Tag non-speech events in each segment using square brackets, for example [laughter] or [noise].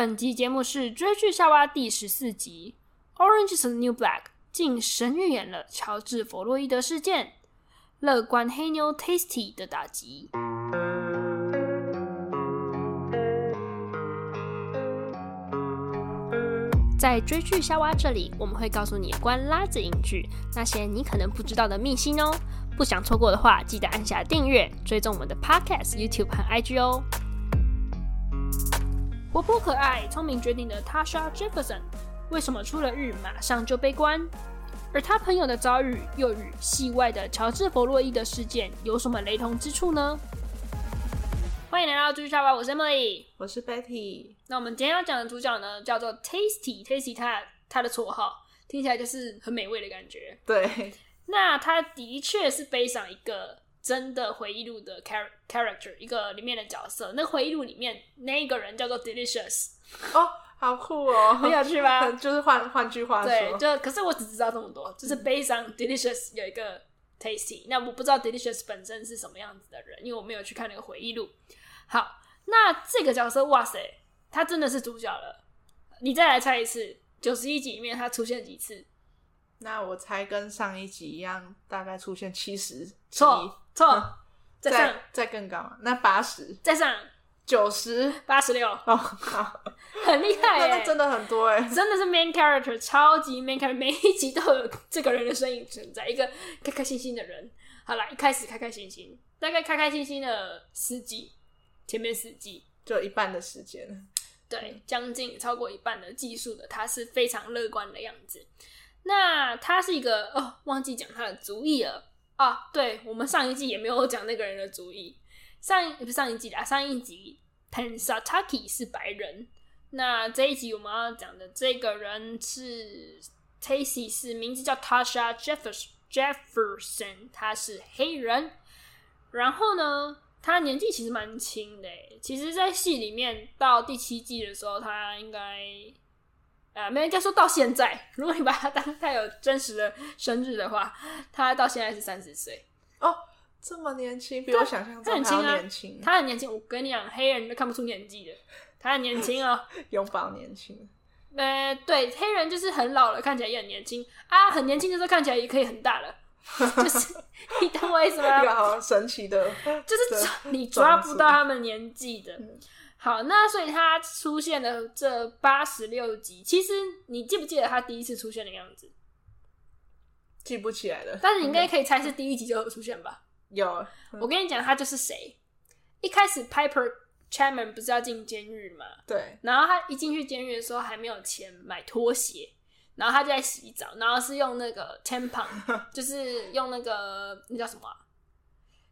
本集节目是追剧夏娃第十四集《Orange is the New Black》，竟神预言了乔治·弗洛伊德事件，乐观黑妞 Tasty 的打击。在追剧夏娃这里，我们会告诉你关拉子影剧那些你可能不知道的秘辛哦。不想错过的话，记得按下订阅，追踪我们的 Podcast、YouTube 和 IG 哦。活泼可爱、聪明绝顶的 Tasha Jefferson，为什么出了狱马上就被关？而他朋友的遭遇又与戏外的乔治·弗洛伊德事件有什么雷同之处呢？欢迎来到追剧夏娃，我是 Emily，我是 Betty。那我们今天要讲的主角呢，叫做 Tasty。Tasty 他他的绰号听起来就是很美味的感觉。对，那他的确是背上一个。真的回忆录的 char character 一个里面的角色，那个回忆录里面那一个人叫做 Delicious 哦，好酷哦，很有趣吧？[laughs] 就是换换句话说，对，就可是我只知道这么多，就是悲伤 Delicious 有一个 Tasty，那我不知道 Delicious 本身是什么样子的人，因为我没有去看那个回忆录。好，那这个角色，哇塞，他真的是主角了。你再来猜一次，九十一集里面他出现几次？那我猜跟上一集一样，大概出现七十。错错，再上再更高，那八十，再上九十，八十六。哦，好，很厉害耶，真的很多哎，真的是 main character，超级 main character，每一集都有这个人的身影存在，一个开开心心的人。好了，一开始开开心心，大概开开心心的十集，前面十集就一半的时间，对，将近超过一半的技术的，他是非常乐观的样子。那他是一个哦，忘记讲他的族裔了啊！对，我们上一季也没有讲那个人的族裔，上一不是上一季啊，上一集 Pennsatucky 是白人。那这一集我们要讲的这个人是 Tasty，是名字叫 Tasha Jefferson，他是黑人。然后呢，他年纪其实蛮轻的，其实，在戏里面到第七季的时候，他应该。啊，没人家说到现在，如果你把他当他有真实的生日的话，他到现在是三十岁哦，这么年轻，比我想象中还要年轻。他很年轻，我跟你讲，黑人都看不出年纪的，他很年轻哦，[laughs] 永葆年轻。呃，对，黑人就是很老了，看起来也很年轻啊，很年轻的时候看起来也可以很大了，[laughs] 就是你懂我意思吗？[laughs] 一个好神奇的，就是你抓不到他们年纪的。好，那所以他出现了这八十六集。其实你记不记得他第一次出现的样子？记不起来了。但是你应该可以猜是第一集就有出现吧？有。我跟你讲，他就是谁？一开始 Piper Chapman 不是要进监狱吗？对。然后他一进去监狱的时候还没有钱买拖鞋，然后他就在洗澡，然后是用那个 tampon，[laughs] 就是用那个那叫什么啊？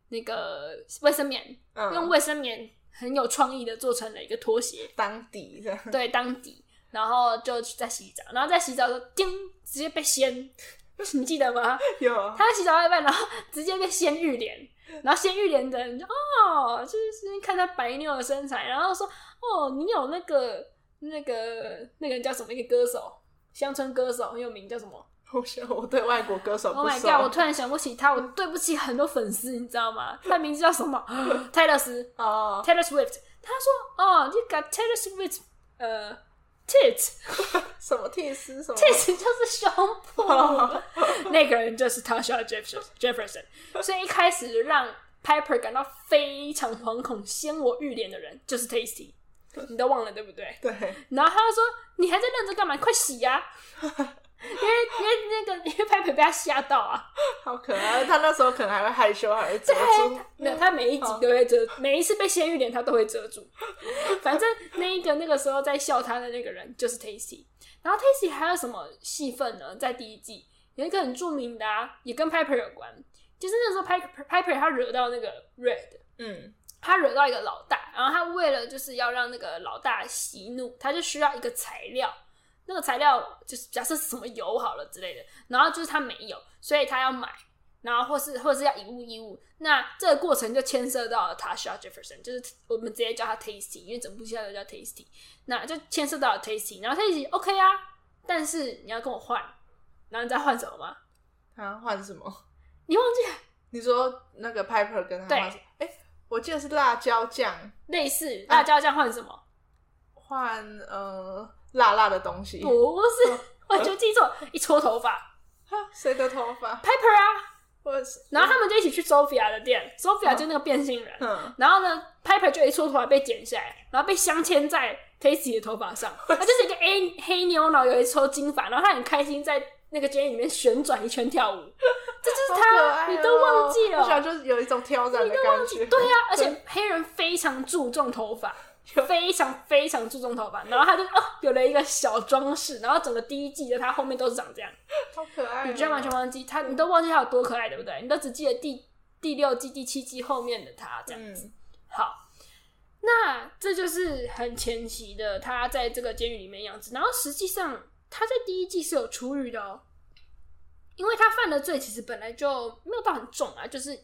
那个卫生棉，嗯、用卫生棉。很有创意的做成了一个拖鞋当底的，对，当底，然后就在洗澡，然后在洗澡的时候，叮，直接被掀，[laughs] 你记得吗？有，他在洗澡外面，然后直接被掀浴帘，然后掀浴帘的人就哦，就是看他白妞的身材，然后说哦，你有那个那个那个人叫什么？一个歌手，乡村歌手很有名，叫什么？我想我对外国歌手。Oh my god！我突然想不起他，我对不起很多粉丝，你知道吗？他名字叫什么？Taylor Swift。[laughs] 哦，Taylor Swift。他说：“哦，you got Taylor Swift，呃，tits。[laughs] 什么 tits？什么？tits 就是胸部。[laughs] 那个人就是 Tasha Jefferson。所以一开始让 Piper 感到非常惶恐、掀我浴帘的人就是 Tasty。你都忘了对不对？对。然后他就说：“你还在愣着干嘛？快洗呀！”因为因为那个 [laughs] 因为 Piper 被他吓到啊，好可爱。他那时候可能还会害羞，还会遮住。没有，他每一集都会遮，每一次被掀浴帘他都会遮住。[laughs] 反正那一个那个时候在笑他的那个人就是 Tasty。然后 Tasty 还有什么戏份呢？在第一季有一个很著名的啊，也跟 Piper 有关，就是那时候 Piper Piper 他惹到那个 Red，嗯，他惹到一个老大，然后他为了就是要让那个老大息怒，他就需要一个材料。那个材料就是假设是什么油好了之类的，然后就是他没有，所以他要买，然后或是或是要以物易物，那这个过程就牵涉到了 Tasha Jefferson，就是我们直接叫他 Tasty，因为整部戏都叫 Tasty，那就牵涉到了 Tasty，然后 Tasty OK 啊，但是你要跟我换，然后你知道换什么吗？他换什么？你忘记？[laughs] 你说那个 Piper 跟他换什么？哎、欸，我记得是辣椒酱，类似辣椒酱换什么？换呃辣辣的东西，不是，我就记错，一撮头发，谁的头发？Piper 啊。是然后他们就一起去 Sophia 的店，Sophia 就那个变性人。嗯，然后呢，Piper 就一撮头发被剪下来，然后被镶嵌在 Tasty 的头发上。[laughs] 他就是一个黑黑妞，然后有一撮金发，然后他很开心在那个监狱里面旋转一圈跳舞。[laughs] 这就是他，喔、你都忘记了？我想就是有一种挑战的感觉。对呀、啊，而且黑人非常注重头发。[laughs] 非常非常注重头发，然后他就哦有了一个小装饰，然后整个第一季的他后面都是长这样，好可爱。你居然完全忘记他，你都忘记他有多可爱，对不对？你都只记得第第六季、第七季后面的他这样子。嗯、好，那这就是很前期的他在这个监狱里面样子。然后实际上他在第一季是有出狱的哦，因为他犯的罪其实本来就没有到很重啊，就是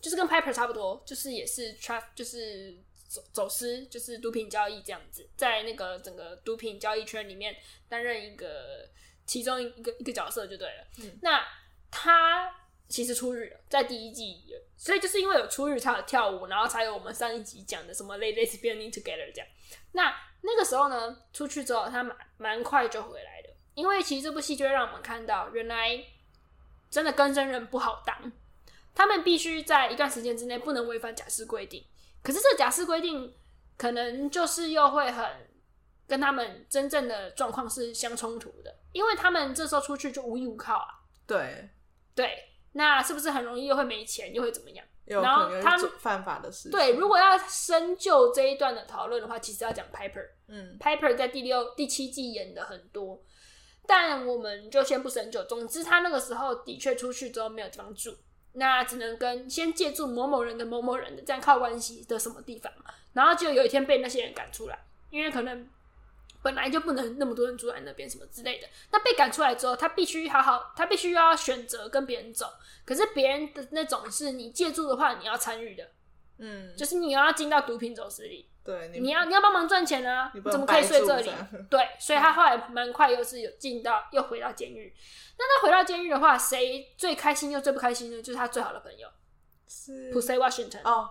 就是跟 Piper 差不多，就是也是 traf 就是。走走私就是毒品交易这样子，在那个整个毒品交易圈里面担任一个其中一个一个角色就对了。嗯、那他其实出狱了，在第一季，所以就是因为有出狱才有跳舞，然后才有我们上一集讲的什么 “Let's be together” 这样。那那个时候呢，出去之后他蛮蛮快就回来的，因为其实这部戏就会让我们看到，原来真的跟真人不好当，他们必须在一段时间之内不能违反假释规定。可是这假释规定，可能就是又会很跟他们真正的状况是相冲突的，因为他们这时候出去就无依无靠啊。对对，那是不是很容易又会没钱，又会怎么样？然后他们犯法的事。对，如果要深究这一段的讨论的话，其实要讲 Piper。嗯，Piper 在第六、第七季演的很多，但我们就先不深究。总之，他那个时候的确出去之后没有地方住。那只能跟先借助某某人的某某人的这样靠关系的什么地方，然后就有一天被那些人赶出来，因为可能本来就不能那么多人住在那边什么之类的。那被赶出来之后，他必须好好，他必须要选择跟别人走。可是别人的那种是你借住的话，你要参与的，嗯，就是你要进到毒品走私里，对，你，你要你要帮忙赚钱啊，你，怎么可以睡这里？对，所以他后来蛮快又是有进到又回到监狱。那他回到监狱的话，谁最开心又最不开心呢？就是他最好的朋友，是 Pussy Washington 哦。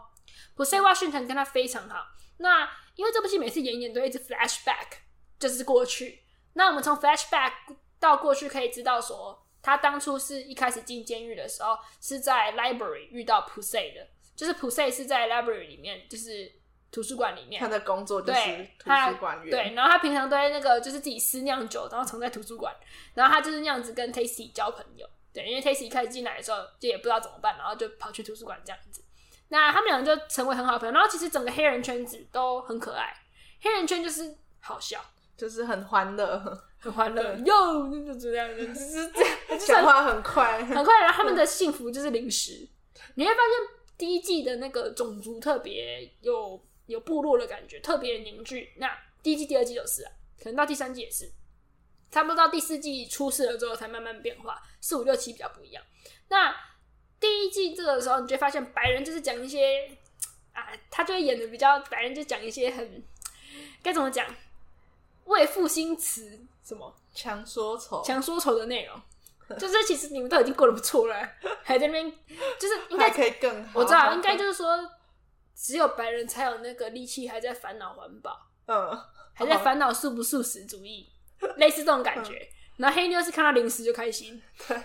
Pussy Washington 跟他非常好。那因为这部戏每次演演都一直 flashback，就是过去。那我们从 flashback 到过去可以知道说，他当初是一开始进监狱的时候是在 library 遇到 Pussy 的，就是 Pussy 是在 library 里面，就是。图书馆里面，他的工作就是图书馆员。对，然后他平常都在那个，就是自己私酿酒，然后藏在图书馆。然后他就是那样子跟 Tasty 交朋友。对，因为 Tasty 一开始进来的时候就也不知道怎么办，然后就跑去图书馆这样子。那他们两个就成为很好朋友。然后其实整个黑人圈子都很可爱，黑人圈就是好笑，就是很欢乐，[laughs] 很欢乐。哟，就这样子，就是这样，[laughs] 讲话很快，很快。然后他们的幸福就是零食。你会发现第一季的那个种族特别有。有部落的感觉，特别凝聚。那第一季、第二季就是啊，可能到第三季也是，差不多到第四季出事了之后才慢慢变化。四五六七比较不一样。那第一季这个时候，你就会发现白人就是讲一些啊，他就会演的比较白人，就讲一些很该怎么讲，为赋新词什么强说愁、强说愁的内容，[laughs] 就是其实你们都已经过得不错了，[laughs] 还在那边就是应该可以更好。我知道，应该就是说。只有白人才有那个力气，还在烦恼环保，嗯，还在烦恼素不素食主义，类似这种感觉。然后黑妞是看到零食就开心，对，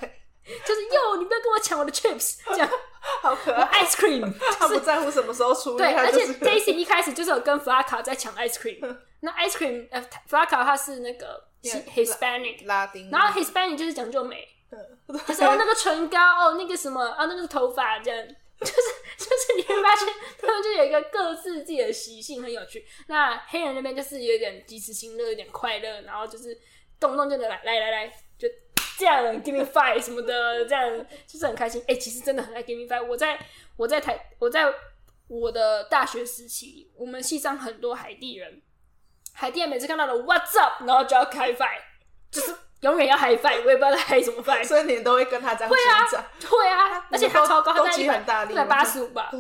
就是哟，你不要跟我抢我的 chips，这样 [laughs] 好可爱。ice cream，[laughs] 他不在乎什么时候出，对，而且 Daisy 一开始就是有跟弗拉卡在抢 ice cream。[laughs] 那 ice cream，呃，弗拉卡他是那个 Hispanic 拉丁，然后 Hispanic 就是讲究美，就是哦那个唇膏，哦那个什么，啊那个头发这样。就是就是你会发现他们就有一个各自自己的习性很有趣。那黑人那边就是有点及时行乐，有点快乐，然后就是动不动就来来来来，就这样 give me five 什么的，这样就是很开心。哎、欸，其实真的很爱 give me five。我在我在台我在我的大学时期，我们系上很多海地人，海地人每次看到了 What's up，然后就要开 five，就是。永远要 high five，我也不知道他 high 什么 five，所以你都会跟他这样。会啊，会啊，而且他超高，他在一百八十五吧。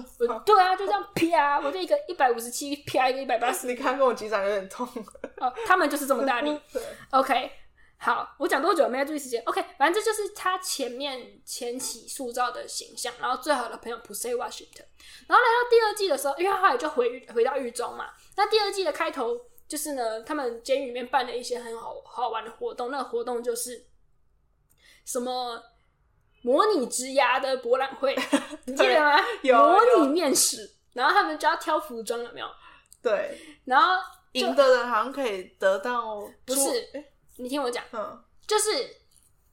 对啊，就这样啪，我就一个一百五十七啪一个一百八十。[laughs] 你看跟我击掌有点痛。哦，他们就是这么大力。[laughs] OK，好，我讲多久？没有注意时间。OK，反正这就是他前面前期塑造的形象，然后最好的朋友 Pussy Washington，然后来到第二季的时候，因为他后来就回回到狱中嘛。那第二季的开头就是呢，他们监狱里面办了一些很好好玩的活动。那个活动就是什么模拟职涯的博览会，[laughs] 你记得吗？有模拟面试，然后他们就要挑服装，有没有？对，然后赢的人好像可以得到，不是？你听我讲，嗯，就是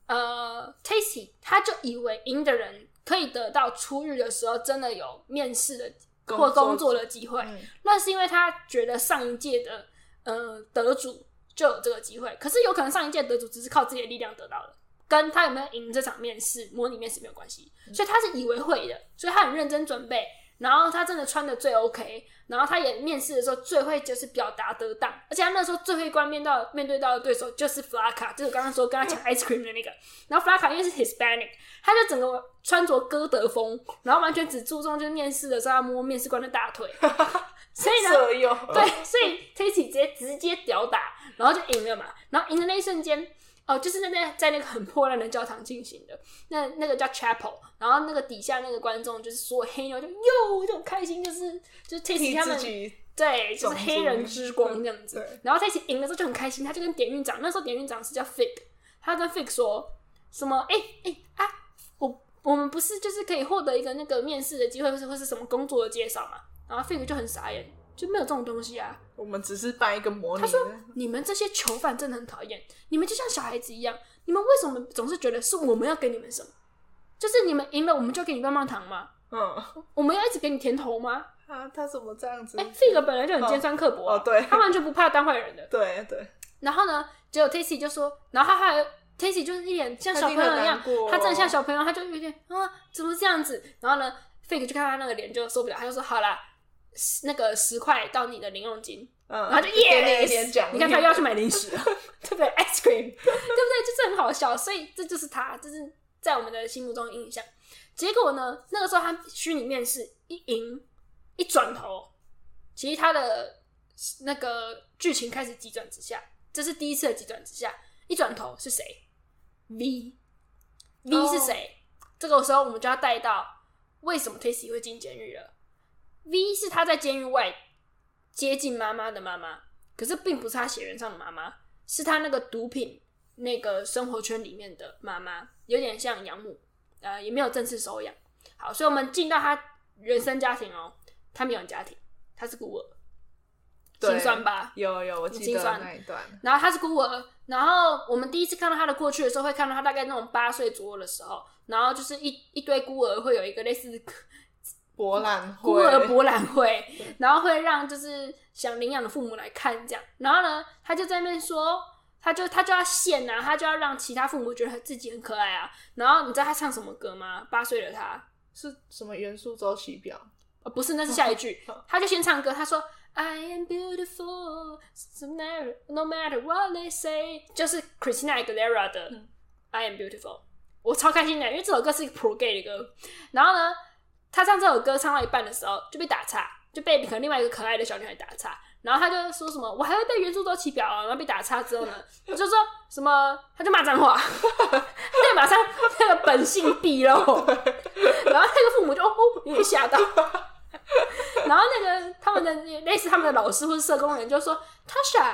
呃，Tasty 他就以为赢的人可以得到出狱的时候真的有面试的或工作的机会，嗯、那是因为他觉得上一届的呃得主就有这个机会，可是有可能上一届得主只是靠自己的力量得到的，跟他有没有赢这场面试模拟面试没有关系，所以他是以为会的，所以他很认真准备。然后他真的穿的最 OK，然后他也面试的时候最会就是表达得当，而且他那时候最会关面到面对到的对手就是 Flocka，就是我刚刚说跟他抢 ice cream 的那个。然后 Flocka 因为是 Hispanic，他就整个穿着歌德风，然后完全只注重就是面试的时候要摸面试官的大腿，[laughs] 所以呢，对，所以 Tasty 直接直接屌打，然后就赢了嘛。然后赢的那一瞬间。哦，就是在那在那个很破烂的教堂进行的，那那个叫 chapel，然后那个底下那个观众就是所有黑妞就哟就很开心，就是就是 Tasty 他们对，就是黑人之光这样子。然后 Tasty 赢了之后就很开心，他就跟典狱长，那时候典狱长是叫 Fig，他跟 Fig 说什么？哎、欸、哎、欸、啊，我我们不是就是可以获得一个那个面试的机会，或是或是什么工作的介绍嘛？然后 Fig 就很傻眼。就没有这种东西啊！我们只是办一个模拟。他说：“你们这些囚犯真的很讨厌，你们就像小孩子一样，你们为什么总是觉得是我们要给你们什么？就是你们赢了，我们就给你棒棒糖吗？嗯，我们要一直给你甜头吗？啊，他怎么这样子？哎，Fig 本来就很尖酸刻薄、啊、哦，对，他完全不怕当坏人的。[laughs] 对对。然后呢，结果 Tasty 就说，然后他还 Tasty 就是一脸像小朋友一样，他真的像小朋友，他就有点啊，怎么这样子？然后呢，Fig 就看他那个脸就受不了，他就说好啦。”那个十块到你的零用金，嗯，然后就耶，点点点奖，你看他又要去买零食了，[laughs] 对不对？ice cream，对不对？就是很好笑，所以这就是他，这是在我们的心目中印象。结果呢，那个时候他虚拟面试一赢，一转头，其实他的那个剧情开始急转直下，这是第一次的急转直下。一转头是谁？V，V 是谁？Oh. 这个时候我们就要带到为什么 Tasty 会进监狱了。V 是他在监狱外接近妈妈的妈妈，可是并不是他血缘上的妈妈，是他那个毒品那个生活圈里面的妈妈，有点像养母，呃，也没有正式收养。好，所以我们进到他原生家庭哦，他没有家庭，他是孤儿，心酸吧？有有，我记得那一段。然后他是孤儿，然后我们第一次看到他的过去的时候，会看到他大概那种八岁左右的时候，然后就是一一堆孤儿会有一个类似。[laughs] 博览会，孤儿博览会，然后会让就是想领养的父母来看这样，然后呢，他就在那边说，他就他就要献啊，他就要让其他父母觉得自己很可爱啊。然后你知道他唱什么歌吗？八岁的他是什么元素周期表？哦，不是，那是下一句，他就先唱歌，他说 I am beautiful, matter no matter what they say，就是 Christina Aguilera 的 I am beautiful，我超开心的，因为这首歌是一个 pro gay 的歌，然后呢。他唱这首歌唱到一半的时候就被打岔，就被可能另外一个可爱的小女孩打岔，然后他就说什么我还会背元素周期表啊，然后被打岔之后呢，[laughs] 我就说什么他就骂脏话，[laughs] 他就马上那个本性毕露，然后那个父母就哦有点吓到，然后那个他们的类似他们的老师或者社工人就说 Tasha。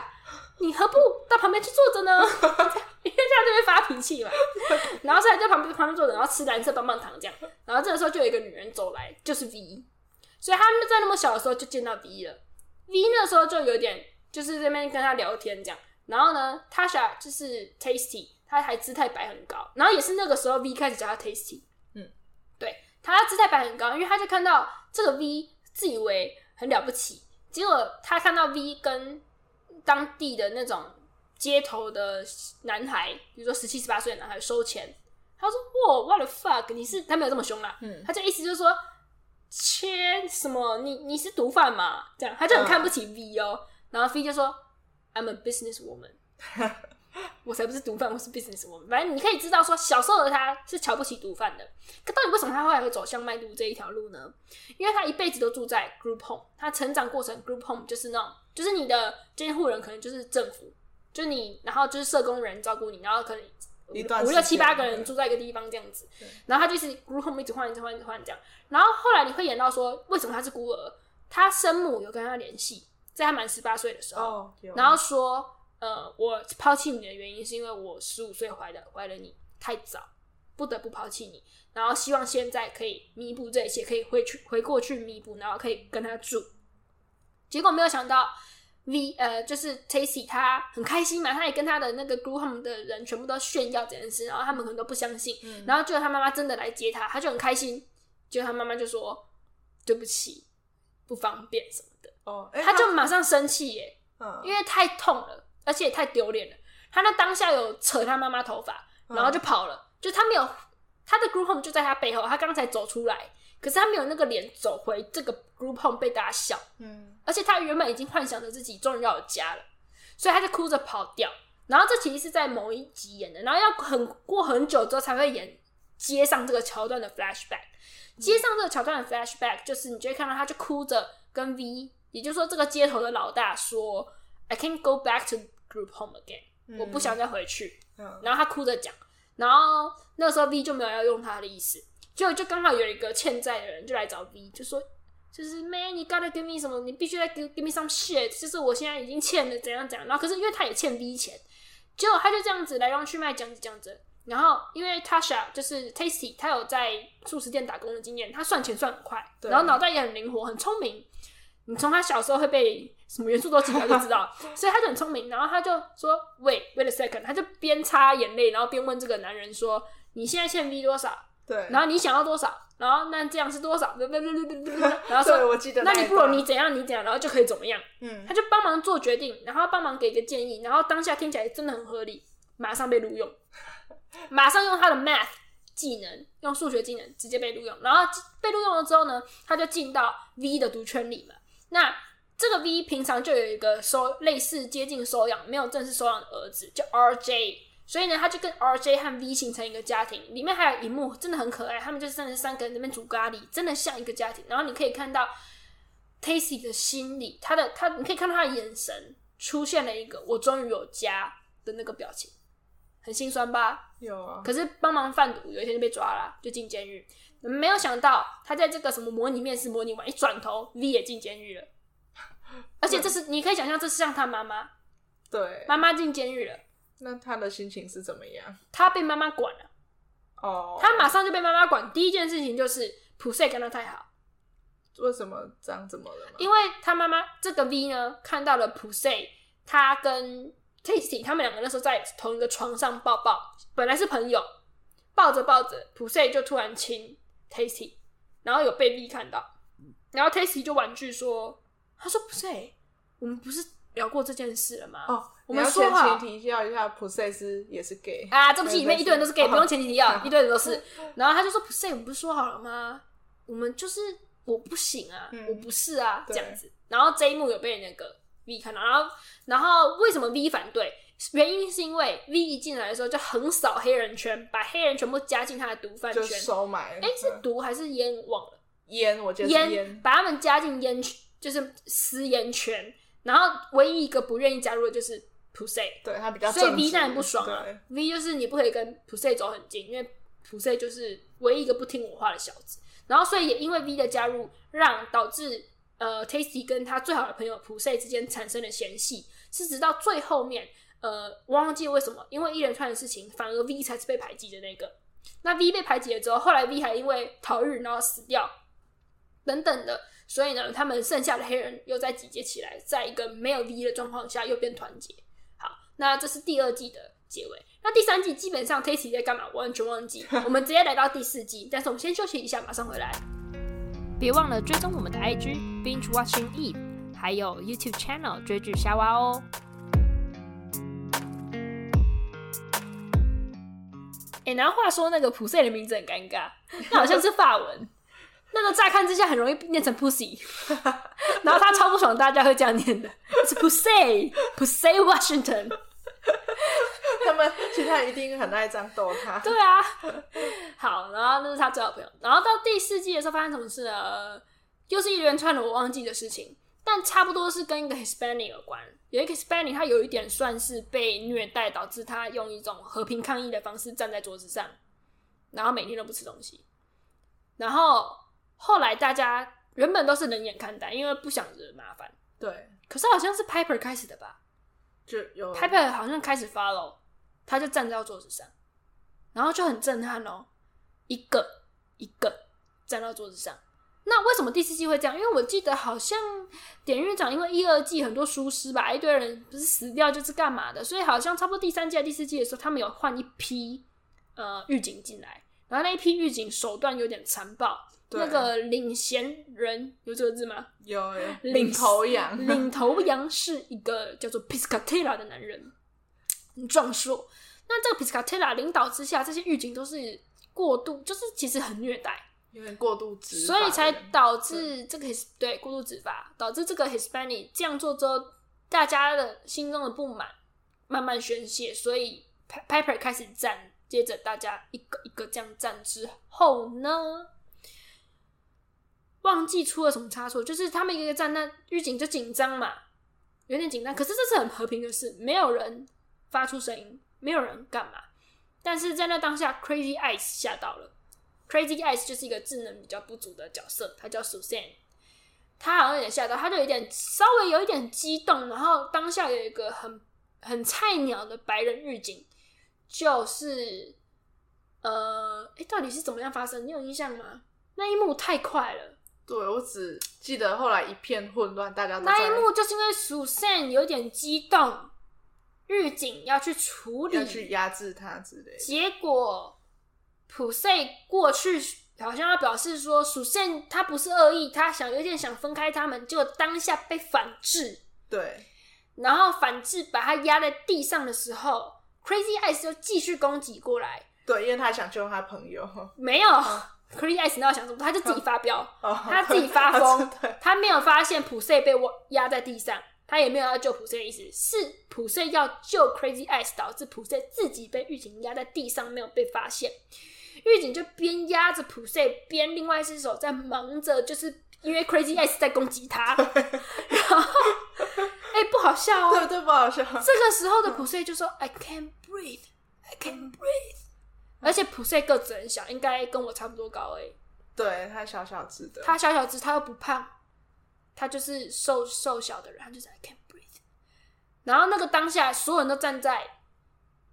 你何不到旁边去坐着呢？[laughs] 因为这样就会发脾气嘛。[laughs] 然后现在在旁边旁边坐着，然后吃蓝色棒棒糖这样。然后这个时候就有一个女人走来，就是 V。所以他们在那么小的时候就见到 V 了。V 那时候就有点就是这边跟他聊天这样。然后呢，Tasha 就是 Tasty，他还姿态摆很高。然后也是那个时候 V 开始叫他 Tasty。嗯，对，他姿态摆很高，因为他就看到这个 V 自以为很了不起，结果他看到 V 跟当地的那种街头的男孩，比如说十七、十八岁的男孩收钱，他说：“哇，what the fuck？你是他没有这么凶啦，嗯，他就意思就是说，切什么？你你是毒贩嘛？这样，他就很看不起 V 哦、然后 V 就说：I'm a business woman。[laughs] 我才不是毒贩，我是 business woman。反正你可以知道说，小时候的他是瞧不起毒贩的。可到底为什么他后来会走向卖毒这一条路呢？因为他一辈子都住在 group home，他成长过程 group home 就是那种。就是你的监护人可能就是政府，就是你，然后就是社工人照顾你，然后可能五六七八个人住在一个地方这样子，然后他就是 group home 一直换一直换一直换这样，然后后来你会演到说为什么他是孤儿，他生母有跟他联系，在他满十八岁的时候，oh, 然后说，呃，我抛弃你的原因是因为我十五岁怀的怀了你太早，不得不抛弃你，然后希望现在可以弥补这一切，可以回去回过去弥补，然后可以跟他住。结果没有想到，V 呃，就是 Tasty 他很开心嘛，他也跟他的那个 group home 的人全部都炫耀这件事，然后他们可能都不相信，嗯、然后结果他妈妈真的来接他，他就很开心，结果他妈妈就说对不起，不方便什么的，哦，欸、他就马上生气耶，嗯、因为太痛了，而且也太丢脸了，他那当下有扯他妈妈头发，然后就跑了，嗯、就他没有他的 group home 就在他背后，他刚才走出来。可是他没有那个脸走回这个 group home 被大家笑，嗯，而且他原本已经幻想着自己终于要有家了，所以他就哭着跑掉。然后这其实是在某一集演的，然后要很过很久之后才会演接上这个桥段的 flashback。接上这个桥段的 flashback 就是你就会看到他就哭着跟 V，也就是说这个街头的老大说：“I can't go back to group home again，嗯，我不想再回去。”然后他哭着讲，然后那个时候 V 就没有要用他的意思。就就刚好有一个欠债的人就来找 V，就说就是 Man，你 gotta give me 什么？你必须得 give give me some shit。就是我现在已经欠了怎样怎样。然后可是因为他也欠 V 钱，结果他就这样子来龙去脉讲着讲着。然后因为 Tasha 就是 Tasty，他有在素食店打工的经验，他算钱算很快，然后脑袋也很灵活，很聪明。你从他小时候会被什么元素周期表就知道，[laughs] 所以他就很聪明。然后他就说 Wait wait a second，他就边擦眼泪，然后边问这个男人说：“你现在欠 V 多少？”对，然后你想要多少？然后那这样是多少？[laughs] 然后说，我记得那，那你不如你怎样你怎样，然后就可以怎么样？嗯，他就帮忙做决定，然后帮忙给一个建议，然后当下听起来真的很合理，马上被录用，马上用他的 math 技能，用数学技能直接被录用，然后被录用了之后呢，他就进到 V 的毒圈里嘛。那这个 V 平常就有一个收类似接近收养，没有正式收养的儿子，叫 RJ。所以呢，他就跟 RJ 和 V 形成一个家庭，里面还有一幕真的很可爱，他们就是真的三个人在那边煮咖喱，真的像一个家庭。然后你可以看到 Tasty 的心里，他的他，你可以看到他的眼神出现了一个“我终于有家”的那个表情，很心酸吧？有啊。可是帮忙贩毒，有一天就被抓了，就进监狱。没有想到他在这个什么模拟面试模拟完，一转头 V 也进监狱了，而且这是你可以想象，这是像他妈妈，对，妈妈进监狱了。那他的心情是怎么样？他被妈妈管了，哦，他马上就被妈妈管。第一件事情就是普赛跟他太好，为什么这样？怎么了？因为他妈妈这个 V 呢，看到了普赛，他跟 Tasty 他们两个那时候在同一个床上抱抱，本来是朋友，抱着抱着，普赛就突然亲 Tasty，然后有被 V 看到，然后 Tasty 就婉拒说：“他说普赛，我们不是聊过这件事了吗？”哦。我们说好，前提要一下，普赛斯也是 gay 啊！这部戏里面一堆人都是 gay，不用前提提要，[laughs] 一堆人都是。然后他就说：“普赛，我们不是说好了吗？我们就是我不行啊，我不是啊，这样子。”然后这一幕有被那个 V 看到，然后然后为什么 V 反对？原因是因为 V 一进来的时候就横扫黑人圈，把黑人全部加进他的毒贩圈，收买。哎，是毒还是烟？忘了烟，我觉得烟，把他们加进烟圈，就是私烟圈。然后唯一一个不愿意加入的就是。普赛对他比较，所以 V 当然不爽 V 就是你不可以跟普赛走很近，因为普赛就是唯一一个不听我话的小子。然后，所以也因为 V 的加入，让导致呃 Tasty 跟他最好的朋友普赛之间产生了嫌隙，是直到最后面，呃，我忘记为什么，因为一连串的事情，反而 V 才是被排挤的那个。那 V 被排挤了之后，后来 V 还因为逃日然后死掉，等等的，所以呢，他们剩下的黑人又再集结起来，在一个没有 V 的状况下又变团结。那这是第二季的结尾。那第三季基本上 Tasty 在干嘛？完全忘记。我们直接来到第四季，但是我们先休息一下，马上回来。别忘了追踪我们的 IG Binge Watching Eve，还有 YouTube Channel 追剧瞎挖哦。哎、欸，然后话说那个普赛的名字很尴尬，那好像是法文。那个乍看之下很容易念成 pussy，[laughs] 然后他超不爽，大家会这样念的，是 pussy，pussy Washington。[laughs] 他们其他人一定很爱这样逗他。对啊，好，然后那是他最好朋友。然后到第四季的时候发生什么事呢？又是一连串的我忘记的事情，但差不多是跟一个 Hispanic 有关。有一个 Hispanic，他有一点算是被虐待，导致他用一种和平抗议的方式站在桌子上，然后每天都不吃东西，然后。后来大家原本都是冷眼看待，因为不想惹麻烦。对，可是好像是 Piper 开始的吧？就有 Piper 好像开始 follow，他就站在桌子上，然后就很震撼哦，一个一个站到桌子上。那为什么第四季会这样？因为我记得好像典狱长因为一二季很多疏失吧，一堆人不是死掉就是干嘛的，所以好像差不多第三季、第四季的时候，他们有换一批呃狱警进来，然后那一批狱警手段有点残暴。那个领衔人有这个字吗？有，领头羊。[laughs] 领头羊是一个叫做 Piscatella 的男人，很壮硕。那这个 Piscatella 领导之下，这些狱警都是过度，就是其实很虐待。有点过度执法，所以才导致这个 his 对过度执法，导致这个 Hispanic 这样做之后，大家的心中的不满慢慢宣泄，所以 Piper 开始站，接着大家一个一个这样站之后呢，忘记出了什么差错，就是他们一个个站，那狱警就紧张嘛，有点紧张。可是这是很和平的事，没有人发出声音，没有人干嘛。但是在那当下，Crazy Eyes 吓到了。Crazy Eyes 就是一个智能比较不足的角色，他叫 Susan，他好像有点吓到，他就有点稍微有一点激动，然后当下有一个很很菜鸟的白人狱警，就是呃，哎、到底是怎么样发生？你有印象吗？那一幕太快了，对，我只记得后来一片混乱，大家都那一幕就是因为 Suzanne 有点激动，狱警要去处理，要去压制他之类，结果。普赛过去好像要表示说，属性他不是恶意，他想有点想分开他们，结果当下被反制。对，然后反制把他压在地上的时候，Crazy Eyes 就继续攻击过来。对，因为他想救他朋友。没有、嗯、，Crazy Eyes 你要想什么？他就自己发飙、嗯，他自己发疯、嗯，他没有发现普赛被我压在地上，他也没有要救普赛的意思，是普赛要救 Crazy Eyes，导致普赛自己被狱警压在地上，没有被发现。狱警就边压着普赛，边另外一只手在忙着，就是因为 Crazy Eyes 在攻击他，[laughs] 然后哎、欸、不好笑哦，对对不好笑。这个时候的普赛就说、嗯、I can't breathe, I can't breathe，而且普赛个子很小，应该跟我差不多高欸。对，他小小只的，他小小只，他又不胖，他就是瘦瘦小的人，他就是 I can't breathe。然后那个当下，所有人都站在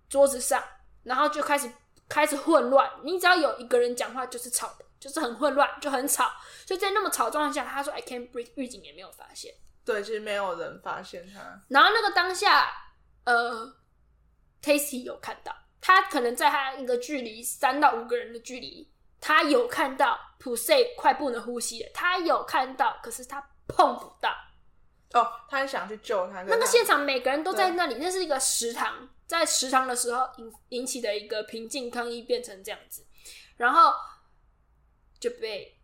桌子上，然后就开始。开始混乱，你只要有一个人讲话就是吵的，就是很混乱，就很吵。所以在那么吵状况下，他说 “I can't breathe”，狱警也没有发现。对，其实没有人发现他。然后那个当下，呃，Tasty 有看到，他可能在他一个距离三到五个人的距离，他有看到普赛快不能呼吸了，他有看到，可是他碰不到。哦，他很想去救他。那个现场每个人都在那里，那是一个食堂。在食堂的时候引引起的一个平静抗议变成这样子，然后就被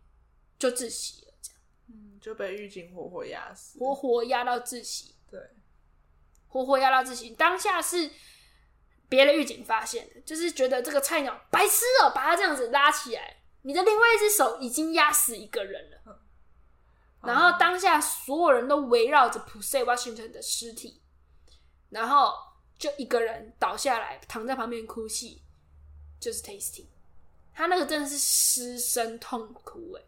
就窒息了，这样，嗯，就被狱警活活压死，活活压到窒息，对，活活压到窒息。当下是别的狱警发现的，就是觉得这个菜鸟白痴哦，把他这样子拉起来，你的另外一只手已经压死一个人了，嗯，然后当下所有人都围绕着普赛 Washington 的尸体，然后。就一个人倒下来，躺在旁边哭泣，就是 Tasty，他那个真的是失声痛哭，哎，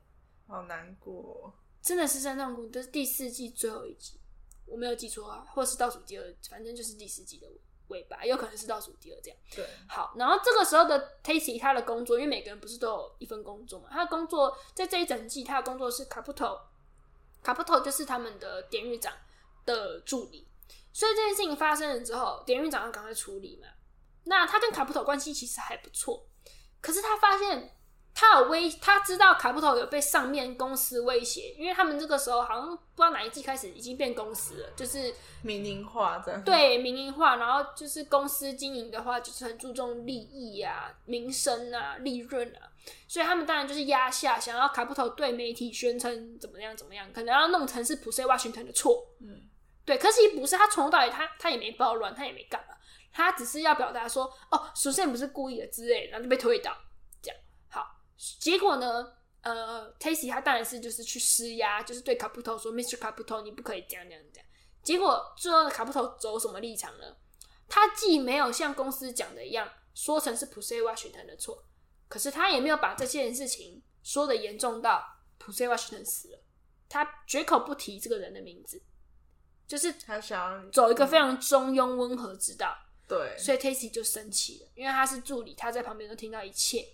好难过，真的失声痛哭。这是第四季最后一集，我没有记错啊，或是倒数第二，反正就是第四季的尾巴，有可能是倒数第二这样。对，好，然后这个时候的 Tasty，他的工作，因为每个人不是都有一份工作嘛，他的工作在这一整季，他的工作是 Caputo，Caputo 就是他们的典狱长的助理。所以这件事情发生了之后，典狱长要赶快处理嘛。那他跟卡普托关系其实还不错，可是他发现他有威，他知道卡布头有被上面公司威胁，因为他们这个时候好像不知道哪一季开始已经变公司了，就是民营化的。对，民营化，然后就是公司经营的话，就是很注重利益啊、民生啊、利润啊，所以他们当然就是压下，想要卡布头对媒体宣称怎么样怎么样，可能要弄成是普世 Washington 的错。嗯。对，可是不是，他从头到尾他他也没暴乱，他也没干嘛，他只是要表达说，哦，首先不是故意的之类，然后就被推倒。结果呢，呃，Tasty 他当然是就是去施压，就是对卡普托说，Mr. 卡普托，你不可以这样这样这样。结果最后卡普托走什么立场呢？他既没有像公司讲的一样说成是普赛 Washington 的错，可是他也没有把这件事情说的严重到普赛 Washington 死了，他绝口不提这个人的名字。就是他想走一个非常中庸温和之道。对，所以 Tacy 就生气了，因为他是助理，他在旁边都听到一切，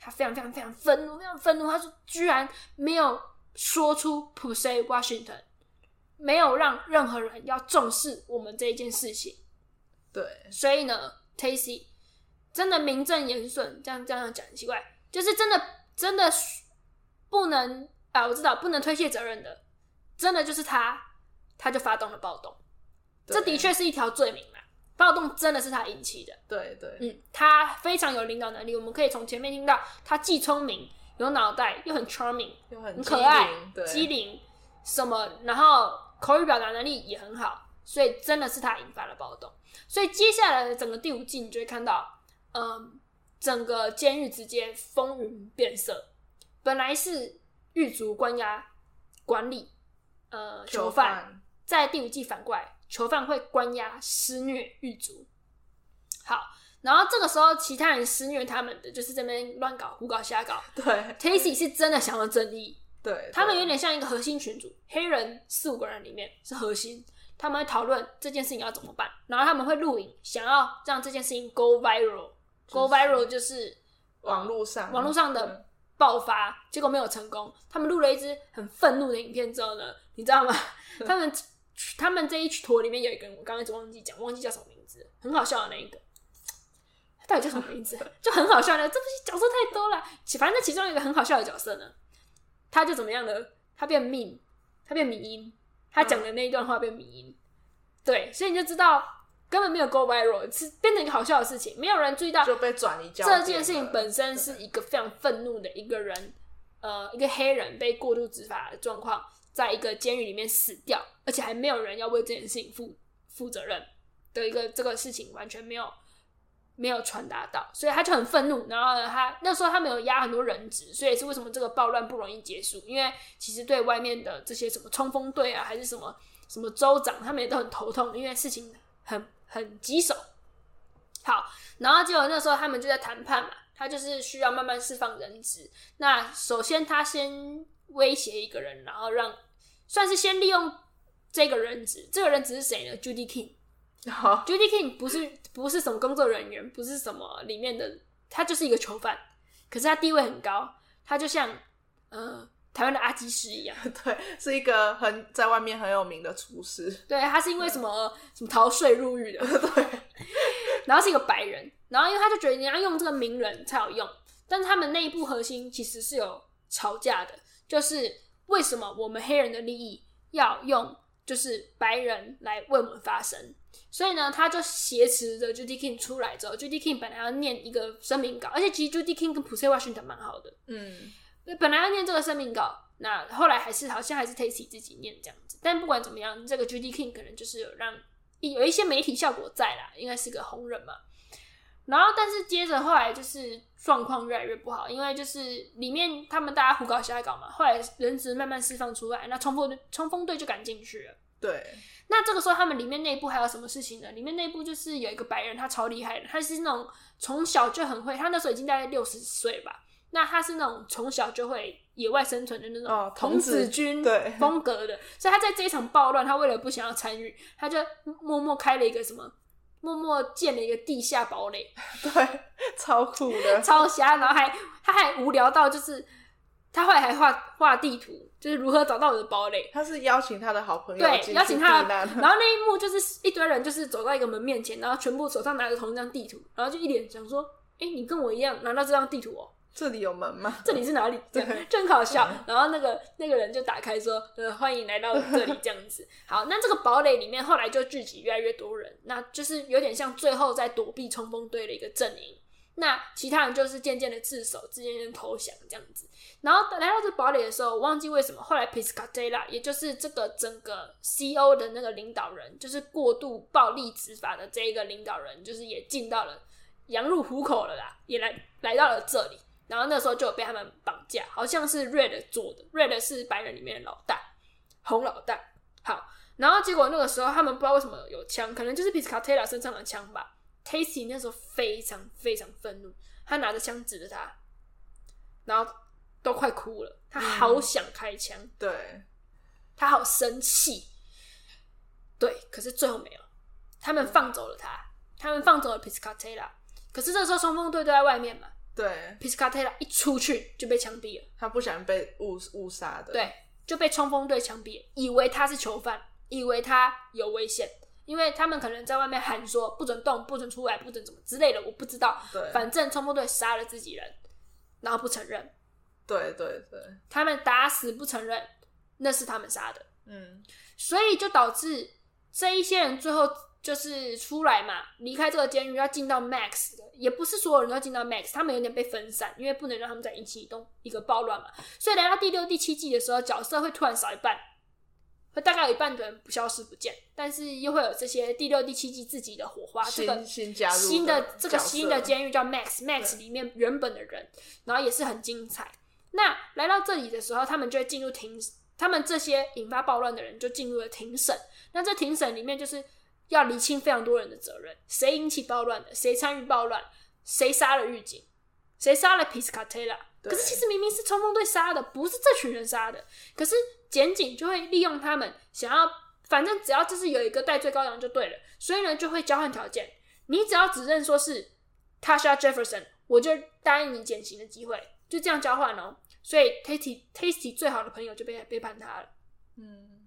他非常非常非常愤怒，非常愤怒。他说，居然没有说出 Pussy Washington，没有让任何人要重视我们这一件事情。对，所以呢，Tacy 真的名正言顺，这样这样讲很奇怪，就是真的真的不能啊，我知道不能推卸责任的，真的就是他，他就发动了暴动，这的确是一条罪名嘛。暴动真的是他引起的，对对，嗯，他非常有领导能力。我们可以从前面听到，他既聪明，有脑袋，又很 charming，又很，很可爱，机灵，什么，然后口语表达能力也很好，所以真的是他引发了暴动。所以接下来的整个第五季，你就会看到，嗯，整个监狱直接风云变色。本来是狱卒关押管理，呃，囚犯，在第五季反过来。囚犯会关押施虐狱卒，好，然后这个时候其他人施虐他们的，就是这边乱搞、胡搞、瞎搞。[laughs] 对，Tacy 是真的想要正义。对，对他们有点像一个核心群组，黑人四五个人里面是核心，他们会讨论这件事情要怎么办，然后他们会录影，想要让这件事情 go viral。go viral 就是网络上网络上的爆发，结果没有成功。他们录了一支很愤怒的影片之后呢，你知道吗？[laughs] 他们。他们这一坨里面有一个人，我刚刚就忘记讲，忘记叫什么名字，很好笑的那一个，他到底叫什么名字？[laughs] 就很好笑的，这不是角色太多了。反正其中有一个很好笑的角色呢，他就怎么样呢？他变 meme，他变迷因，他讲的那一段话变迷因。对，所以你就知道根本没有 go viral，是变成一个好笑的事情，没有人注意到就被转移。这件事情本身是一个非常愤怒的一个人，呃，一个黑人被过度执法的状况。在一个监狱里面死掉，而且还没有人要为这件事情负负责任的一个这个事情完全没有没有传达到，所以他就很愤怒。然后，他那时候他没有压很多人质，所以是为什么这个暴乱不容易结束？因为其实对外面的这些什么冲锋队啊，还是什么什么州长，他们也都很头痛，因为事情很很棘手。好，然后结果那时候他们就在谈判嘛，他就是需要慢慢释放人质。那首先他先威胁一个人，然后让。算是先利用这个人质，这个人质是谁呢？Judy King。好，Judy King 不是不是什么工作人员，不是什么里面的，他就是一个囚犯，可是他地位很高，他就像呃台湾的阿基师一样，[laughs] 对，是一个很在外面很有名的厨师。对，他是因为什么什么逃税入狱的，对，[laughs] 然后是一个白人，然后因为他就觉得你要用这个名人才有用，但是他们内部核心其实是有吵架的，就是。为什么我们黑人的利益要用就是白人来为我们发声？所以呢，他就挟持着 Judy King 出来之后，Judy King 本来要念一个声明稿，而且其实 Judy King 跟 Pussy Washington 蛮好的，嗯，本来要念这个声明稿，那后来还是好像还是 Tasty 自己念这样子。但不管怎么样，这个 Judy King 可能就是有让有一些媒体效果在啦，应该是个红人嘛。然后，但是接着后来就是状况越来越不好，因为就是里面他们大家胡搞瞎搞嘛。后来人质慢慢释放出来，那冲锋队冲锋队就赶进去了。对。那这个时候他们里面内部还有什么事情呢？里面内部就是有一个白人，他超厉害的，他是那种从小就很会，他那时候已经大概六十岁吧。那他是那种从小就会野外生存的那种童子军风格的，所以他在这一场暴乱，他为了不想要参与，他就默默开了一个什么。默默建了一个地下堡垒，[laughs] 对，超酷的，[laughs] 超瞎，然后还他还无聊到就是他后来还画画地图，就是如何找到我的堡垒。他是邀请他的好朋友，对，邀请他，然后那一幕就是一堆人就是走到一个门面前，然后全部手上拿着同一张地图，然后就一脸想说：“哎、欸，你跟我一样拿到这张地图哦。”这里有门吗？这里是哪里？对，真好笑。然后那个那个人就打开说：“呃，欢迎来到这里。”这样子。[laughs] 好，那这个堡垒里面后来就聚集越来越多人，那就是有点像最后在躲避冲锋队的一个阵营。那其他人就是渐渐的自首，渐渐投降这样子。然后来到这堡垒的时候，我忘记为什么后来 Piscatella，也就是这个整个 CO 的那个领导人，就是过度暴力执法的这一个领导人，就是也进到了羊入虎口了啦，也来来到了这里。然后那时候就有被他们绑架，好像是 Red 做的，Red 是白人里面的老大，红老大。好，然后结果那个时候他们不知道为什么有枪，可能就是 Piscatella 身上的枪吧。Tasty 那时候非常非常愤怒，他拿着枪指着他，然后都快哭了，他好想开枪，嗯、对，他好生气。对，可是最后没有，他们放走了他，他们放走了 Piscatella。可是这时候冲锋队都在外面嘛，对，Piscatella 一出去就被枪毙了，他不想被误误杀的，对，就被冲锋队枪毙了，以为他是囚犯，以为他有危险。因为他们可能在外面喊说不准动、不准出来、不准怎么之类的，我不知道。对，反正冲锋队杀了自己人，然后不承认。对对对，他们打死不承认，那是他们杀的。嗯，所以就导致这一些人最后就是出来嘛，离开这个监狱要进到 Max 的，也不是所有人都要进到 Max，他们有点被分散，因为不能让他们再引起一动一个暴乱嘛。所以来到第六、第七季的时候，角色会突然少一半。会大概有一半的人不消失不见，但是又会有这些第六、第七季自己的火花。这个新加入新的这个新的监狱叫 Max，Max 里面原本的人，然后也是很精彩。那来到这里的时候，他们就会进入庭，他们这些引发暴乱的人就进入了庭审。那这庭审里面就是要厘清非常多人的责任：谁引起暴乱的，谁参与暴乱，谁杀了狱警，谁杀了 Piscatella。可是其实明明是冲锋队杀的，不是这群人杀的。可是检警就会利用他们，想要反正只要就是有一个戴罪羔羊就对了，所以呢就会交换条件。你只要指认说是 Tasha Jefferson，我就答应你减刑的机会，就这样交换哦。所以 Tasty Tasty 最好的朋友就被背叛他了。嗯，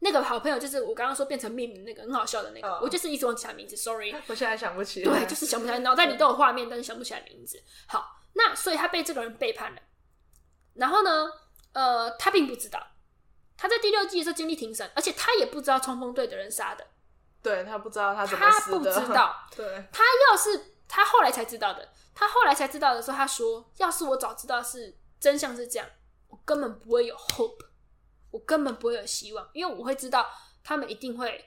那个好朋友就是我刚刚说变成命名那个很好笑的那个，哦、我就是一直忘记他名字，Sorry，[laughs] 我现在想不起来。对，就是想不起来，脑袋里都有画面，但是想不起来名字。好。那所以他被这个人背叛了，然后呢，呃，他并不知道，他在第六季的时候经历庭审，而且他也不知道冲锋队的人杀的，对，他不知道他怎么死的，他不知道，[laughs] 对，他要是他后来才知道的，他后来才知道的时候，他说，要是我早知道是真相是这样，我根本不会有 hope，我根本不会有希望，因为我会知道他们一定会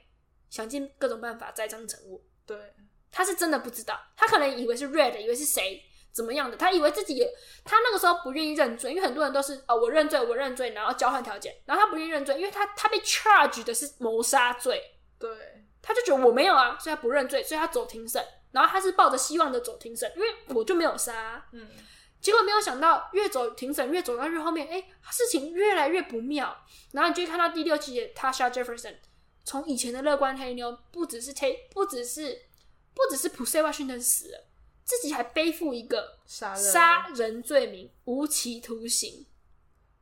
想尽各种办法栽赃成我，对，他是真的不知道，他可能以为是 Red，以为是谁。怎么样的？他以为自己也，他那个时候不愿意认罪，因为很多人都是哦，我认罪，我认罪，然后交换条件，然后他不愿意认罪，因为他他被 charge 的是谋杀罪，对，他就觉得我没有啊，所以他不认罪，所以他走庭审，然后他是抱着希望的走庭审，因为我就没有杀啊，嗯，结果没有想到越走庭审越走到越后面，哎，事情越来越不妙，然后你就会看到第六集的 Tasha Jefferson 从以前的乐观黑妞，不只是 T，不只是不只是普塞华逊顿死了。自己还背负一个杀人罪名，无期徒刑，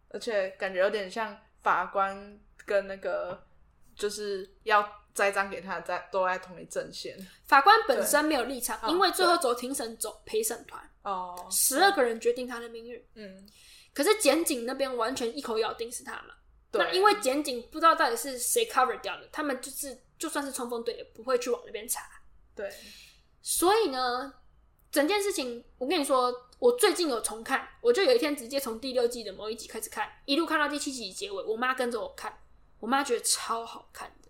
而且感觉有点像法官跟那个就是要栽赃给他在都在同一阵线。法官本身没有立场，因为最后走庭审走陪审团哦，十二个人决定他的命运。嗯，可是检警那边完全一口咬定是他嘛。对，那因为检警不知道到底是谁 cover 掉的，他们就是就算是冲锋队也不会去往那边查。对，所以呢。整件事情，我跟你说，我最近有重看，我就有一天直接从第六季的某一集开始看，一路看到第七集结尾。我妈跟着我看，我妈觉得超好看的，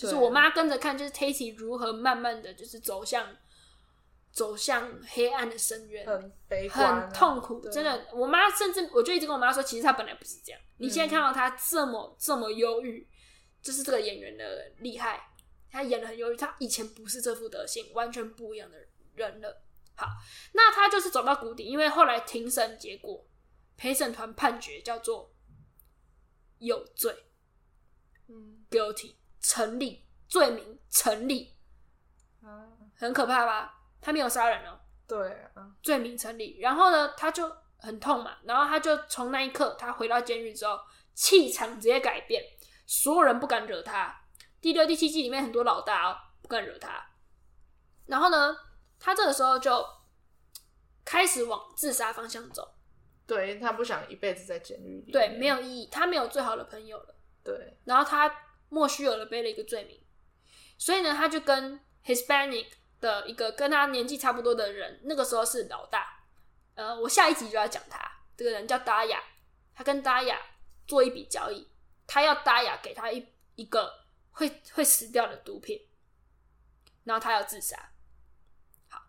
就是我妈跟着看，就是 Tacy 如何慢慢的就是走向走向黑暗的深渊，很悲观、啊，很痛苦。真的，我妈甚至我就一直跟我妈说，其实她本来不是这样。你现在看到她这么这么忧郁，就是这个演员的厉害，她演的很忧郁，她以前不是这副德行，完全不一样的人。人了，好，那他就是走到谷底，因为后来庭审结果，陪审团判决叫做有罪，嗯，guilty 成立，罪名成立，嗯，很可怕吧？他没有杀人哦，对啊，罪名成立，然后呢，他就很痛嘛，然后他就从那一刻，他回到监狱之后，气场直接改变，所有人不敢惹他。第六、第七季里面很多老大哦，不敢惹他，然后呢？他这个时候就开始往自杀方向走，对，他不想一辈子在监狱里，对，没有意义，他没有最好的朋友了，对，然后他莫须有的背了一个罪名，所以呢，他就跟 Hispanic 的一个跟他年纪差不多的人，那个时候是老大，呃，我下一集就要讲他，这个人叫 Daya，他跟 Daya 做一笔交易，他要 Daya 给他一一个会会死掉的毒品，然后他要自杀。好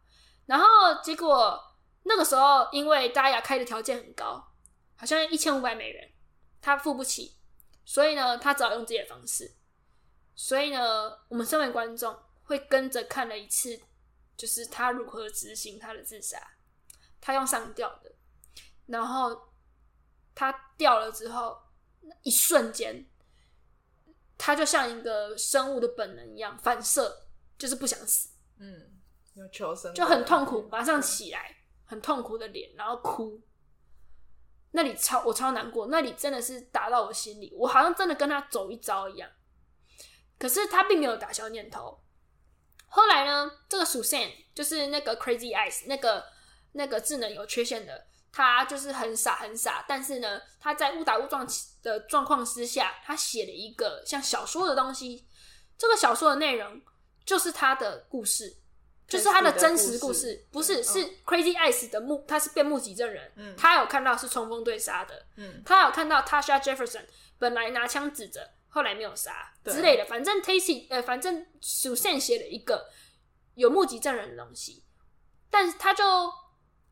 然后结果那个时候，因为大雅开的条件很高，好像一千五百美元，他付不起，所以呢，他只好用自己的方式。所以呢，我们身为观众会跟着看了一次，就是他如何执行他的自杀。他用上吊的，然后他掉了之后，一瞬间他就像一个生物的本能一样反射，就是不想死。嗯，有求生就很痛苦，马上起来，很痛苦的脸，然后哭。那里超我超难过，那里真的是打到我心里，我好像真的跟他走一遭一样。可是他并没有打消念头。后来呢，这个 Susan 就是那个 Crazy Eyes 那个那个智能有缺陷的，他就是很傻很傻，但是呢，他在误打误撞的状况之下，他写了一个像小说的东西。这个小说的内容就是他的故事。就是他的真实故事，不是是 Crazy Eyes 的目，他是变目击证人，嗯，他有看到是冲锋队杀的，嗯，他有看到 Tasha Jefferson 本来拿枪指着，后来没有杀之类的，反正 Tasty 呃，反正 Suzanne 写了一个有目击证人的东西，但是他就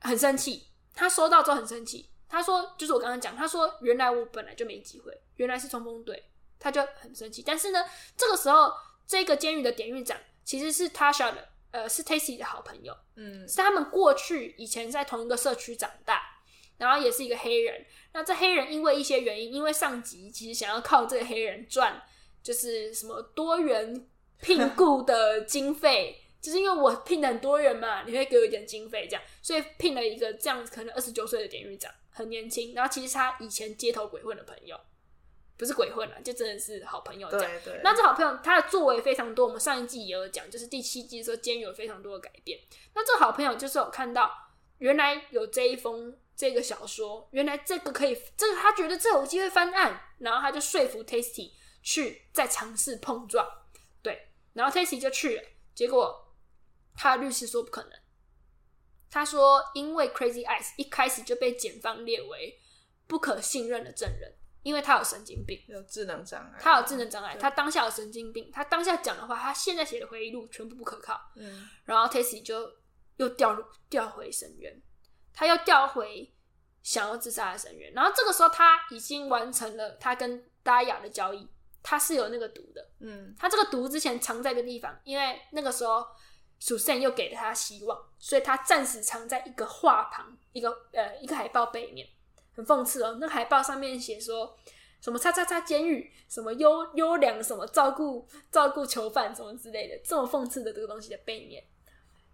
很生气，他收到之后很生气，他说就是我刚刚讲，他说原来我本来就没机会，原来是冲锋队，他就很生气，但是呢，这个时候这个监狱的典狱长其实是 Tasha 的。呃，是 Tacy 的好朋友，嗯，是他们过去以前在同一个社区长大，然后也是一个黑人。那这黑人因为一些原因，因为上级其实想要靠这个黑人赚，就是什么多元 [laughs] 聘雇的经费，就是因为我聘的很多人嘛，你会给我一点经费这样，所以聘了一个这样子可能二十九岁的典狱长，很年轻，然后其实他以前街头鬼混的朋友。不是鬼混了，就真的是好朋友这样。对对。那这好朋友他的作为非常多，我们上一季也有讲，就是第七季的时候，监狱有非常多的改变。那这好朋友就是有看到，原来有这一封这个小说，原来这个可以，这个他觉得这有机会翻案，然后他就说服 Tasty 去再尝试碰撞。对，然后 Tasty 就去了，结果他的律师说不可能，他说因为 Crazy Eyes 一开始就被检方列为不可信任的证人。因为他有神经病，有智能障碍，他有智能障碍，他当下有神经病，他当下讲的话，他现在写的回忆录全部不可靠。嗯，然后 Tacy 就又掉入掉回深渊，他又掉回想要自杀的深渊。然后这个时候他已经完成了他跟 Daya 的交易，他是有那个毒的。嗯，他这个毒之前藏在一个地方，因为那个时候 Suzanne 又给了他希望，所以他暂时藏在一个画旁，一个呃一个海报背面。很讽刺哦，那海报上面写说什么“叉叉叉监狱”，什么优优良，什么照顾照顾囚犯，什么之类的，这么讽刺的这个东西的背面。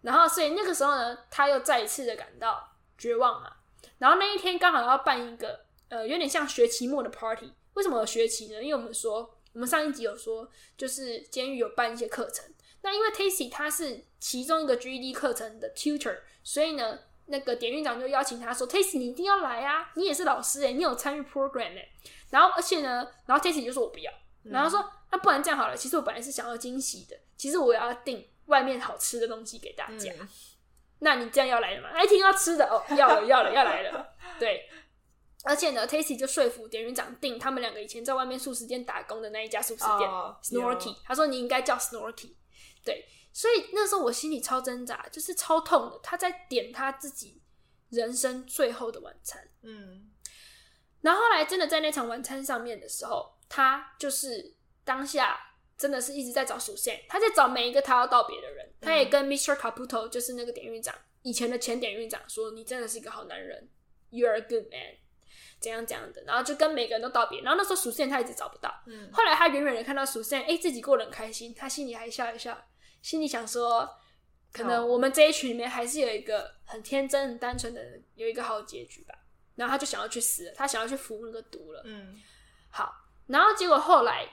然后，所以那个时候呢，他又再一次的感到绝望嘛。然后那一天刚好要办一个呃，有点像学期末的 party。为什么有学期呢？因为我们说，我们上一集有说，就是监狱有办一些课程。那因为 Tacy 他是其中一个 GED 课程的 tutor，所以呢。那个典狱长就邀请他说：“Tasty，你一定要来啊！你也是老师诶，你有参与 program 诶。然后，而且呢，然后 Tasty 就说：“我不要。嗯”然后说：“那不然这样好了，其实我本来是想要惊喜的，其实我要订外面好吃的东西给大家。嗯、那你这样要来了吗？哎，听要吃的哦，要了，要了，要来了。[laughs] 对，而且呢，Tasty 就说服典狱长订他们两个以前在外面素食店打工的那一家素食店 Snorky。他说：“你应该叫 Snorky。”对。所以那时候我心里超挣扎，就是超痛的。他在点他自己人生最后的晚餐，嗯。然后后来真的在那场晚餐上面的时候，他就是当下真的是一直在找 Suzanne，他在找每一个他要道别的人。他也跟 Mr. Caputo，就是那个典狱长，以前的前典狱长说：“你真的是一个好男人，You're a good man。”怎样怎样的，然后就跟每个人都道别。然后那时候 Suzanne 他一直找不到，嗯。后来他远远的看到 Suzanne，哎、欸，自己过得很开心，他心里还笑一笑。心里想说，可能我们这一群里面还是有一个很天真、很单纯的人，有一个好结局吧。然后他就想要去死了，他想要去服那个毒了。嗯，好。然后结果后来，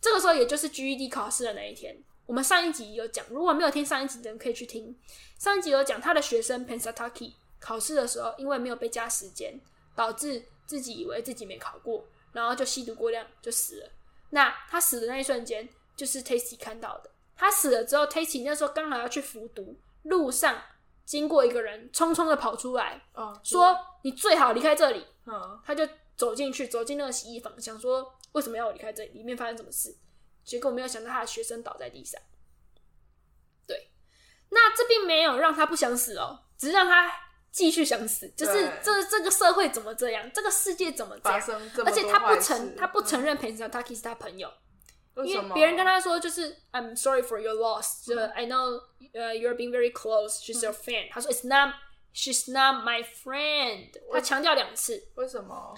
这个时候也就是 GED 考试的那一天。我们上一集有讲，如果没有听上一集的人可以去听。上一集有讲他的学生 Pennsatucky 考试的时候，因为没有被加时间，导致自己以为自己没考过，然后就吸毒过量就死了。那他死的那一瞬间，就是 Tasty 看到的。他死了之后，Tacy 那时候刚好要去服毒，路上经过一个人，匆匆的跑出来，哦、说：“你最好离开这里。哦”他就走进去，走进那个洗衣房，想说：“为什么要我离开这里？里面发生什么事？”结果没有想到，他的学生倒在地上。对，那这并没有让他不想死哦，只是让他继续想死。就是这这个社会怎么这样？这个世界怎么这样？而且他不承他不承认 Pennsatucky 是他朋友。因为别人跟他说，就是 I'm sorry for your loss，I know 呃、uh, you're being very close, she's your friend、嗯。他说 It's not, she's not my friend。他强调两次。为什么？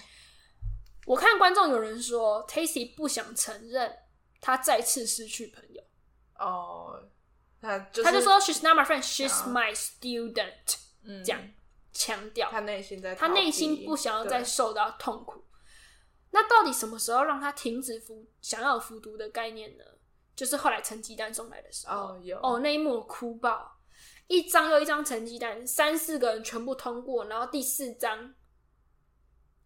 我看观众有人说 Tacy 不想承认他再次失去朋友。哦，他就他就说 She's not my friend, she's my student。嗯，这样强调他内心在，他内心不想要再受到痛苦。那到底什么时候让他停止服想要有服毒的概念呢？就是后来成绩单送来的时候，哦，有哦，那一幕我哭爆，一张又一张成绩单，三四个人全部通过，然后第四张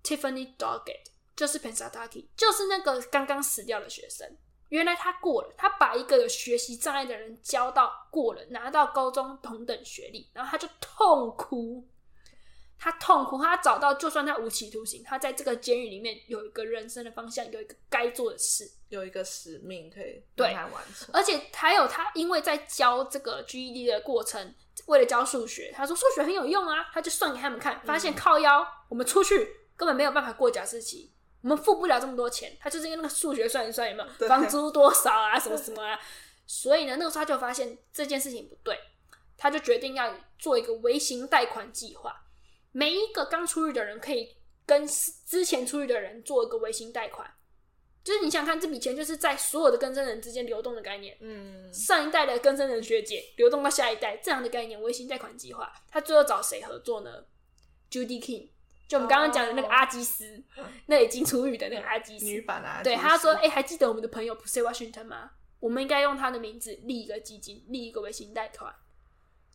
Tiffany Doggett 就是 Pennsatucky，就是那个刚刚死掉的学生，原来他过了，他把一个有学习障碍的人教到过了，拿到高中同等学历，然后他就痛哭。他痛苦，他找到，就算他无期徒刑，他在这个监狱里面有一个人生的方向，有一个该做的事，有一个使命可以对。他完成。而且还有他，因为在教这个 GED 的过程，为了教数学，他说数学很有用啊，他就算给他们看，发现靠腰，我们出去根本没有办法过假释期，我们付不了这么多钱，他就是因为那个数学算一算有没有？房租多少啊，什么什么啊，所以呢，那个时候他就发现这件事情不对，他就决定要做一个微型贷款计划。每一个刚出狱的人可以跟之前出狱的人做一个微型贷款，就是你想看这笔钱就是在所有的更生人之间流动的概念。嗯，上一代的更生人学姐流动到下一代这样的概念，微型贷款计划。他最后找谁合作呢？Judy King，就我们刚刚讲的那个阿基斯，哦、那已经出狱的那个阿基斯，女版的阿基斯。对，他说：“哎、欸，还记得我们的朋友 Pussy Washington 吗？我们应该用他的名字立一个基金，立一个微型贷款。”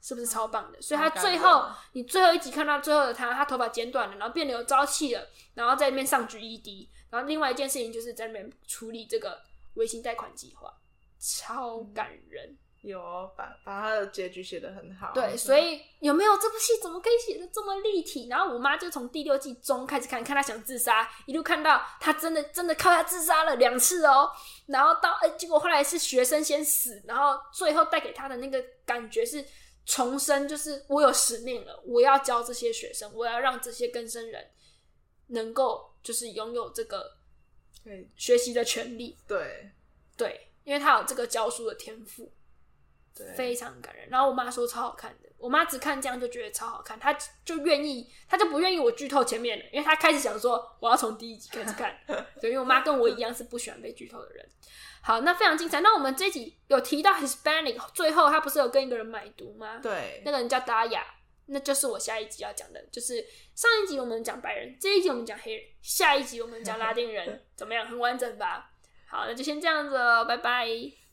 是不是超棒的？所以他最后，你最后一集看到最后的他，他头发剪短了，然后变得有朝气了，然后在那边上 GED，然后另外一件事情就是在那边处理这个微信贷款计划，超感人。嗯、有把把他的结局写得很好。对，[laughs] 所以有没有这部戏怎么可以写得这么立体？然后我妈就从第六季中开始看，看她想自杀，一路看到她真的真的靠她自杀了两次哦，然后到哎、欸，结果后来是学生先死，然后最后带给她的那个感觉是。重生就是我有使命了，我要教这些学生，我要让这些更生人能够就是拥有这个学习的权利。对对，因为他有这个教书的天赋，对，非常感人。然后我妈说超好看的，我妈只看这样就觉得超好看，她就愿意，她就不愿意我剧透前面了，因为她开始想说我要从第一集开始看。[laughs] 对，因为我妈跟我一样是不喜欢被剧透的人。好，那非常精彩。那我们这一集有提到 Hispanic，最后他不是有跟一个人买毒吗？对，那个人叫达雅，那就是我下一集要讲的。就是上一集我们讲白人，这一集我们讲黑人，下一集我们讲拉丁人，[laughs] 怎么样？很完整吧？好，那就先这样子了，拜拜，